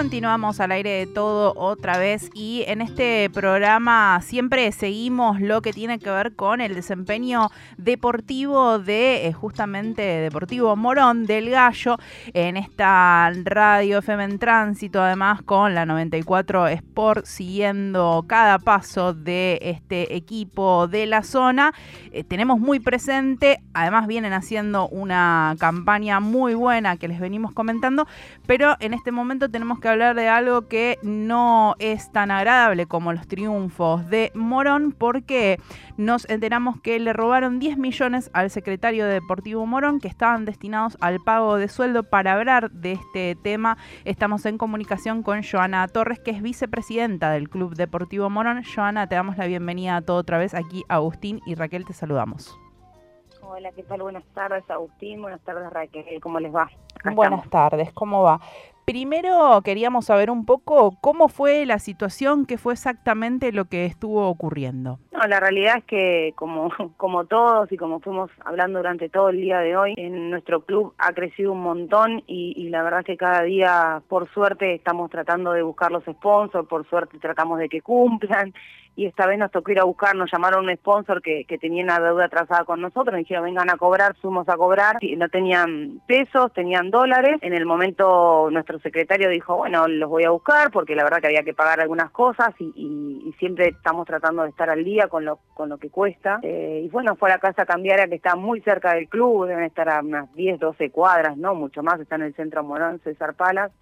Continuamos al aire de todo otra vez y en este programa siempre seguimos lo que tiene que ver con el desempeño deportivo de eh, justamente Deportivo Morón del Gallo en esta radio FM en tránsito, además con la 94 Sport siguiendo cada paso de este equipo de la zona. Eh, tenemos muy presente, además vienen haciendo una campaña muy buena que les venimos comentando, pero en este momento tenemos que hablar de algo que no es tan agradable como los triunfos de Morón, porque nos enteramos que le robaron 10 millones al secretario de Deportivo Morón, que estaban destinados al pago de sueldo. Para hablar de este tema, estamos en comunicación con Joana Torres, que es vicepresidenta del Club Deportivo Morón. Joana, te damos la bienvenida a todo otra vez aquí. Agustín y Raquel, te saludamos. Hola, ¿qué tal? Buenas tardes, Agustín. Buenas tardes, Raquel. ¿Cómo les va? Buenas tardes, ¿cómo va? Primero queríamos saber un poco cómo fue la situación, qué fue exactamente lo que estuvo ocurriendo. No, la realidad es que como, como todos y como fuimos hablando durante todo el día de hoy, en nuestro club ha crecido un montón y, y la verdad es que cada día, por suerte, estamos tratando de buscar los sponsors, por suerte tratamos de que cumplan y esta vez nos tocó ir a buscar, nos llamaron un sponsor que, que tenía una deuda atrasada con nosotros, nos dijeron vengan a cobrar, fuimos a cobrar, y no tenían pesos, tenían dólares, en el momento nuestro secretario dijo, bueno, los voy a buscar porque la verdad que había que pagar algunas cosas y, y, siempre estamos tratando de estar al día con lo, con lo que cuesta. Eh, y bueno, fue a la casa cambiaria que está muy cerca del club, deben estar a unas 10, 12 cuadras, no mucho más, está en el centro Morón, César Palas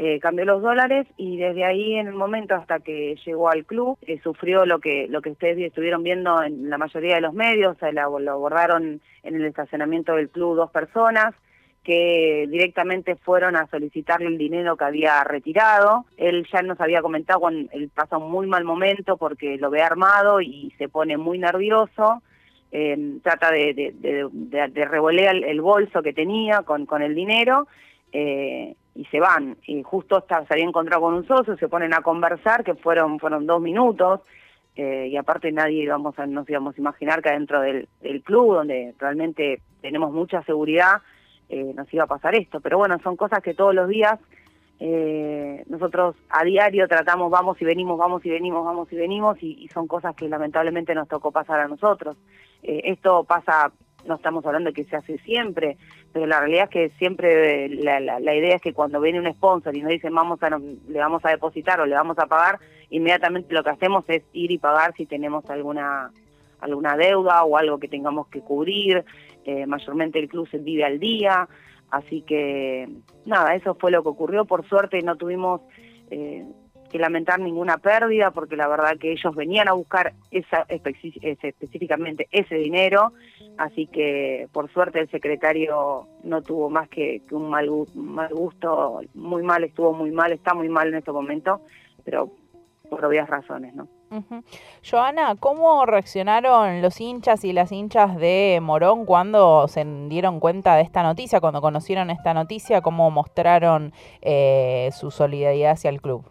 eh, cambió los dólares y desde ahí en el momento hasta que llegó al club eh, sufrió lo que lo que ustedes estuvieron viendo en la mayoría de los medios, lo abordaron en el estacionamiento del club dos personas que directamente fueron a solicitarle el dinero que había retirado. Él ya nos había comentado cuando él pasa un muy mal momento porque lo ve armado y se pone muy nervioso. Eh, trata de, de, de, de revolear el, bolso que tenía con, con el dinero eh, y se van. Y justo está, se había encontrado con un socio, se ponen a conversar, que fueron, fueron dos minutos, eh, y aparte nadie íbamos a, nos íbamos a imaginar que adentro del, del club, donde realmente tenemos mucha seguridad, eh, nos iba a pasar esto. Pero bueno, son cosas que todos los días eh, nosotros a diario tratamos, vamos y venimos, vamos y venimos, vamos y venimos, y, y son cosas que lamentablemente nos tocó pasar a nosotros. Eh, esto pasa no estamos hablando de que se hace siempre, pero la realidad es que siempre la, la, la idea es que cuando viene un sponsor y nos dicen vamos a, le vamos a depositar o le vamos a pagar, inmediatamente lo que hacemos es ir y pagar si tenemos alguna alguna deuda o algo que tengamos que cubrir, eh, mayormente el club se vive al día, así que nada, eso fue lo que ocurrió, por suerte no tuvimos... Eh, que lamentar ninguna pérdida, porque la verdad que ellos venían a buscar esa, específicamente ese dinero, así que por suerte el secretario no tuvo más que, que un mal, mal gusto, muy mal, estuvo muy mal, está muy mal en este momento, pero por obvias razones, ¿no? Uh -huh. Joana, ¿cómo reaccionaron los hinchas y las hinchas de Morón cuando se dieron cuenta de esta noticia, cuando conocieron esta noticia, cómo mostraron eh, su solidaridad hacia el club?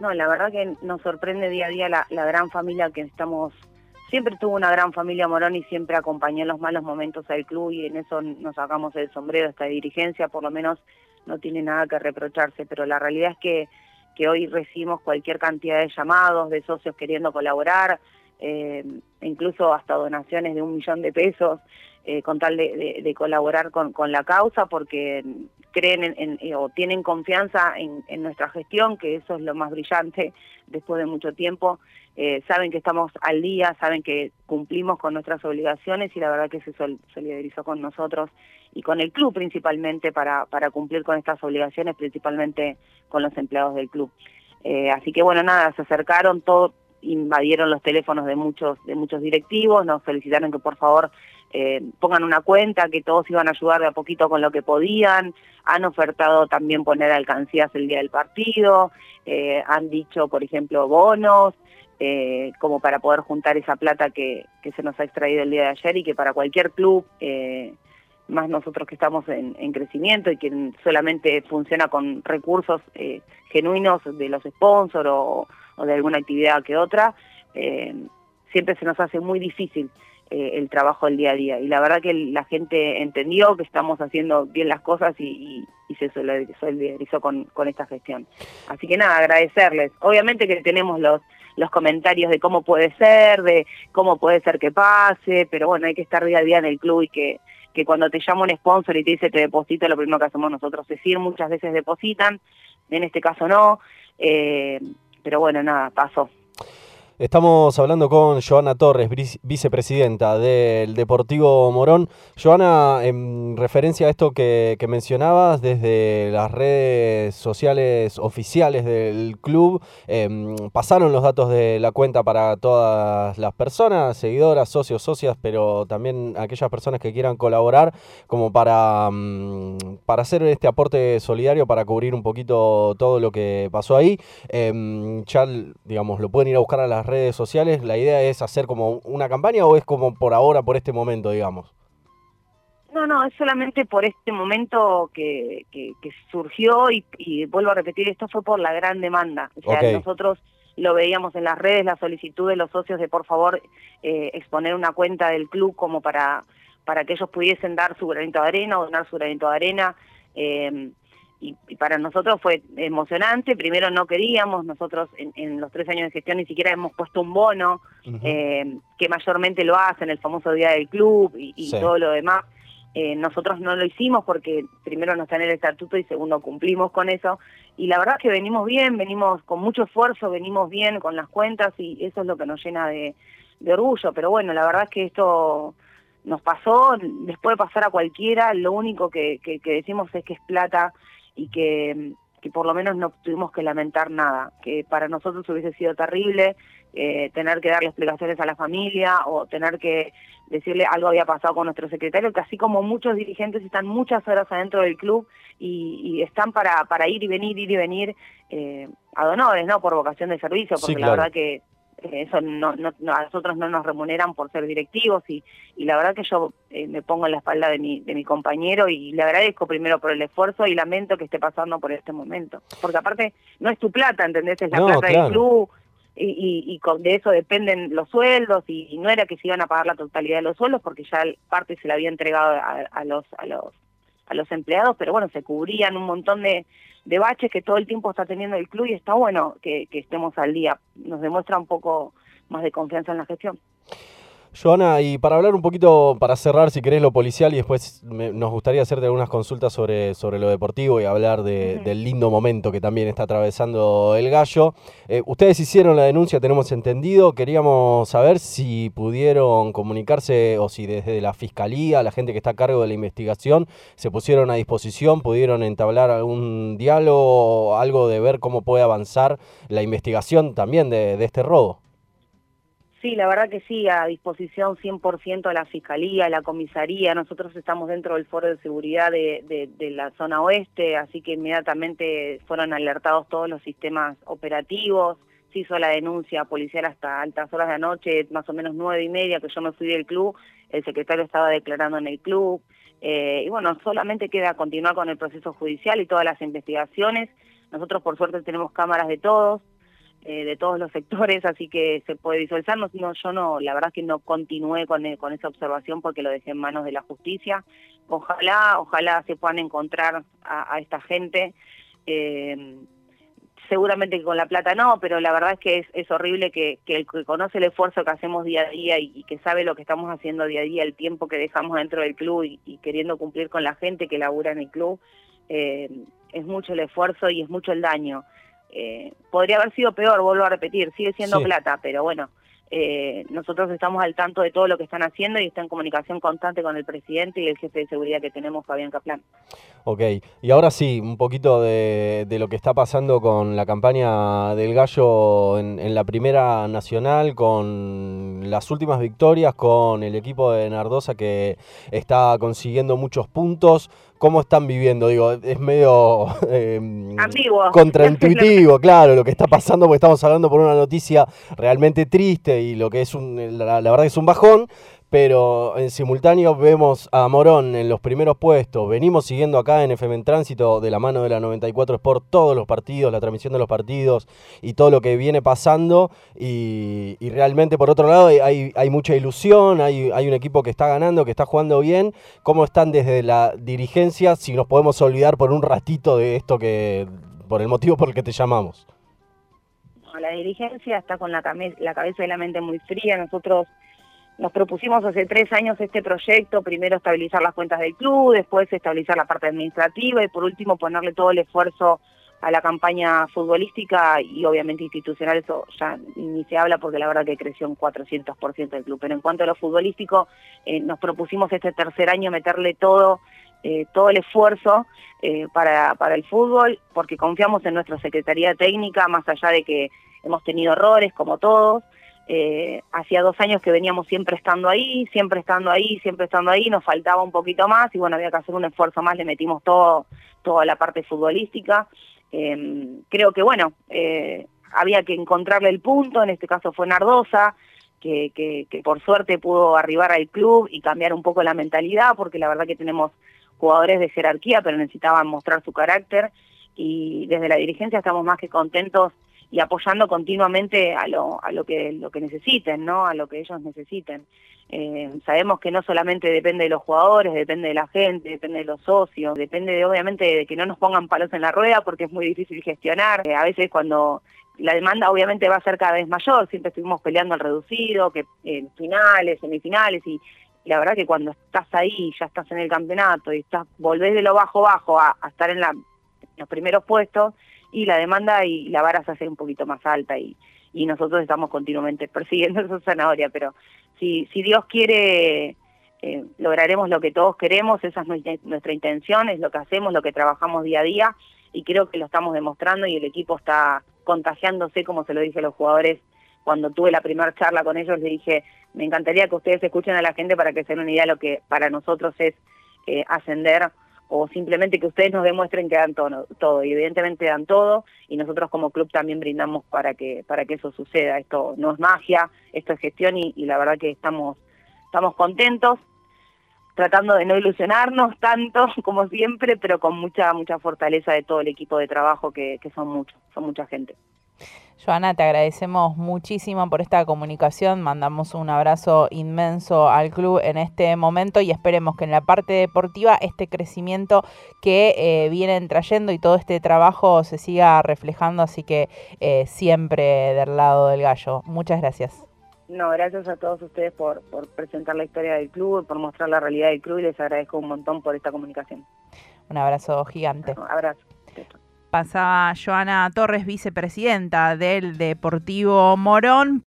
No, la verdad que nos sorprende día a día la, la gran familia que estamos siempre tuvo una gran familia Morón y siempre acompañó en los malos momentos al club y en eso nos sacamos el sombrero esta dirigencia, por lo menos no tiene nada que reprocharse, pero la realidad es que, que hoy recibimos cualquier cantidad de llamados de socios queriendo colaborar, eh, incluso hasta donaciones de un millón de pesos eh, con tal de, de, de colaborar con, con, la causa porque creen en, en, eh, o tienen confianza en, en, nuestra gestión, que eso es lo más brillante después de mucho tiempo. Eh, saben que estamos al día, saben que cumplimos con nuestras obligaciones y la verdad que se sol solidarizó con nosotros y con el club principalmente para, para cumplir con estas obligaciones, principalmente con los empleados del club. Eh, así que bueno, nada, se acercaron, todo, invadieron los teléfonos de muchos, de muchos directivos, nos solicitaron que por favor eh, pongan una cuenta, que todos iban a ayudar de a poquito con lo que podían, han ofertado también poner alcancías el día del partido, eh, han dicho, por ejemplo, bonos, eh, como para poder juntar esa plata que, que, se nos ha extraído el día de ayer y que para cualquier club, eh, más nosotros que estamos en, en, crecimiento y que solamente funciona con recursos genuinos de los sponsors o, de alguna actividad que otra, siempre se nos hace muy difícil eh, el trabajo del día a día. Y la verdad que la gente entendió que estamos haciendo bien las cosas y, se solidarizó con, con esta gestión. Así que nada, agradecerles. Obviamente que tenemos los los comentarios de cómo puede ser, de cómo puede ser que pase, pero bueno, hay que estar día a día en el club y que, que cuando te llama un sponsor y te dice te deposito, lo primero que hacemos nosotros es ir, muchas veces depositan, en este caso no, eh, pero bueno, nada, pasó. Estamos hablando con Joana Torres, vicepresidenta del Deportivo Morón. Joana, en referencia a esto que, mencionabas, desde las redes sociales oficiales del club, em, pasaron los datos de la cuenta para todas las personas, seguidoras, socios, socias, pero también aquellas personas que quieran colaborar, como para, mm, para hacer este aporte solidario, para cubrir un poquito todo lo que pasó ahí. Em, ya, digamos, lo pueden ir a buscar a las redes sociales, ¿la idea es hacer como una campaña o es como por ahora, por este momento, digamos? No, no, es solamente por este momento que, que, surgió y, vuelvo a repetir, esto fue por la gran demanda. O sea, nosotros lo veíamos en las redes, la solicitud de los socios de por favor eh, exponer una cuenta del club como para, para que ellos pudiesen dar su granito de arena o donar su granito de arena. Eh, y, para nosotros fue emocionante. Primero no queríamos, nosotros en, los tres años de gestión ni siquiera hemos puesto un bono, eh, que mayormente lo hacen, el famoso día del club y, todo lo demás. Eh, nosotros no lo hicimos porque primero no está en el estatuto y segundo cumplimos con eso. Y la verdad es que venimos bien, venimos con mucho esfuerzo, venimos bien con las cuentas y eso es lo que nos llena de, orgullo. Pero bueno, la verdad es que esto nos pasó, después de pasar a cualquiera, lo único que, que decimos es que es plata y que, que, por lo menos no tuvimos que lamentar nada, que para nosotros hubiese sido terrible eh, tener que darle explicaciones a la familia o tener que decirle algo había pasado con nuestro secretario, que así como muchos dirigentes están muchas horas adentro del club y, están para, para ir y venir, ir y venir eh, a donores, ¿no? Por vocación de servicio, porque la verdad que eso no, no, a nosotros no nos remuneran por ser directivos y, y la verdad que yo eh, me pongo en la espalda de mi, de mi compañero y le agradezco primero por el esfuerzo y lamento que esté pasando por este momento. Porque aparte no es tu plata, ¿entendés? Es la plata del club y, y, con, de eso dependen los sueldos y, no era que se iban a pagar la totalidad de los sueldos porque ya parte se la había entregado a, a los, a los a los empleados, pero bueno, se cubrían un montón de, baches que todo el tiempo está teniendo el club y está bueno que, que estemos al día. Nos demuestra un poco más de confianza en la gestión. Joana, y para hablar un poquito, para cerrar, si querés, lo policial y después nos gustaría hacerte algunas consultas sobre, sobre lo deportivo y hablar del lindo momento que también está atravesando el gallo. Eh, ustedes hicieron la denuncia, tenemos entendido. Queríamos saber si pudieron comunicarse o si desde la fiscalía, la gente que está a cargo de la investigación, se pusieron a disposición, pudieron entablar algún diálogo, algo de ver cómo puede avanzar la investigación también de este robo. Sí, la verdad que sí, a disposición 100% de la Fiscalía, la Comisaría. Nosotros estamos dentro del foro de seguridad de, la zona oeste, así que inmediatamente fueron alertados todos los sistemas operativos. Se hizo la denuncia policial hasta altas horas de la noche, más o menos nueve y media, que yo me fui del club. El secretario estaba declarando en el club. Eh, y bueno, solamente queda continuar con el proceso judicial y todas las investigaciones. Nosotros, por suerte, tenemos cámaras de todos eh, de todos los sectores, así que se puede visualizar. No, yo no, la verdad es que no continué con, eh, con esa observación porque lo dejé en manos de la justicia. Ojalá, ojalá se puedan encontrar a, esta gente. Eh, seguramente que con la plata no, pero la verdad es que es, horrible que, el que conoce el esfuerzo que hacemos día a día y, que sabe lo que estamos haciendo día a día, el tiempo que dejamos dentro del club y, queriendo cumplir con la gente que labura en el club, es mucho el esfuerzo y es mucho el daño. Eh, podría haber sido peor, vuelvo a repetir, sigue siendo plata, pero bueno, eh, nosotros estamos al tanto de todo lo que están haciendo y está en comunicación constante con el presidente y el jefe de seguridad que tenemos, Fabián Caplan. Ok, y ahora sí, un poquito de, lo que está pasando con la campaña del Gallo en, en, la Primera Nacional, con las últimas victorias, con el equipo de Nardosa que está consiguiendo muchos puntos. ¿Cómo están viviendo? Digo, es medio eh, contraintuitivo, claro, lo que está pasando, porque estamos hablando por una noticia realmente triste y lo que es un, la, verdad es un bajón, pero en simultáneo vemos a Morón en los primeros puestos. Venimos siguiendo acá en FM en Tránsito de la mano de la 94 Sport todos los partidos, la transmisión de los partidos y todo lo que viene pasando. Y, realmente, por otro lado, hay, mucha ilusión, hay, hay, un equipo que está ganando, que está jugando bien. ¿Cómo están desde la dirigencia? Si nos podemos olvidar por un ratito de esto que, por el motivo por el que te llamamos. La dirigencia está con la, la cabeza y la mente muy fría. Nosotros nos propusimos hace tres años este proyecto, primero estabilizar las cuentas del club, después estabilizar la parte administrativa y por último ponerle todo el esfuerzo a la campaña futbolística y obviamente institucional, eso ya ni se habla porque la verdad que creció un 400% del club. Pero en cuanto a lo futbolístico, eh, nos propusimos este tercer año meterle todo, eh, todo el esfuerzo eh, para, para el fútbol, porque confiamos en nuestra Secretaría Técnica, más allá de que hemos tenido errores como todos, eh, hacía dos años que veníamos siempre estando ahí, siempre estando ahí, siempre estando ahí, nos faltaba un poquito más y bueno, había que hacer un esfuerzo más, le metimos todo, toda la parte futbolística. Em, creo que bueno, eh, había que encontrarle el punto, en este caso fue Nardosa, que, que, que por suerte pudo arribar al club y cambiar un poco la mentalidad, porque la verdad que tenemos jugadores de jerarquía, pero necesitaban mostrar su carácter y desde la dirigencia estamos más que contentos y apoyando continuamente a lo, a lo que lo que necesiten, ¿no? A lo que ellos necesiten. Eh, sabemos que no solamente depende de los jugadores, depende de la gente, depende de los socios, depende de, obviamente de que no nos pongan palos en la rueda porque es muy difícil gestionar. Eh, a veces cuando la demanda obviamente va a ser cada vez mayor, siempre estuvimos peleando al reducido, que en finales, semifinales y, la verdad que cuando estás ahí, ya estás en el campeonato y estás volvés de lo bajo bajo a, a estar en la, los primeros puestos, y la demanda y la vara se hace un poquito más alta y, y nosotros estamos continuamente persiguiendo esa zanahoria, pero si, si Dios quiere, eh, lograremos lo que todos queremos, esa es nuestra, intención, es lo que hacemos, lo que trabajamos día a día y creo que lo estamos demostrando y el equipo está contagiándose, como se lo dije a los jugadores cuando tuve la primera charla con ellos, le dije, me encantaría que ustedes escuchen a la gente para que se den una idea de lo que para nosotros es eh, ascender o simplemente que ustedes nos demuestren que dan todo, todo, y evidentemente dan todo, y nosotros como club también brindamos para que, para que eso suceda. Esto no es magia, esto es gestión y, la verdad que estamos, estamos contentos, tratando de no ilusionarnos tanto como siempre, pero con mucha, mucha fortaleza de todo el equipo de trabajo que, que son muchos, son mucha gente. Joana, te agradecemos muchísimo por esta comunicación. Mandamos un abrazo inmenso al club en este momento y esperemos que en la parte deportiva este crecimiento que eh, vienen trayendo y todo este trabajo se siga reflejando. Así que eh, siempre del lado del gallo. Muchas gracias. No, gracias a todos ustedes por, por presentar la historia del club, por mostrar la realidad del club y les agradezco un montón por esta comunicación. Un abrazo gigante. Un abrazo pasaba Joana Torres, vicepresidenta del Deportivo Morón.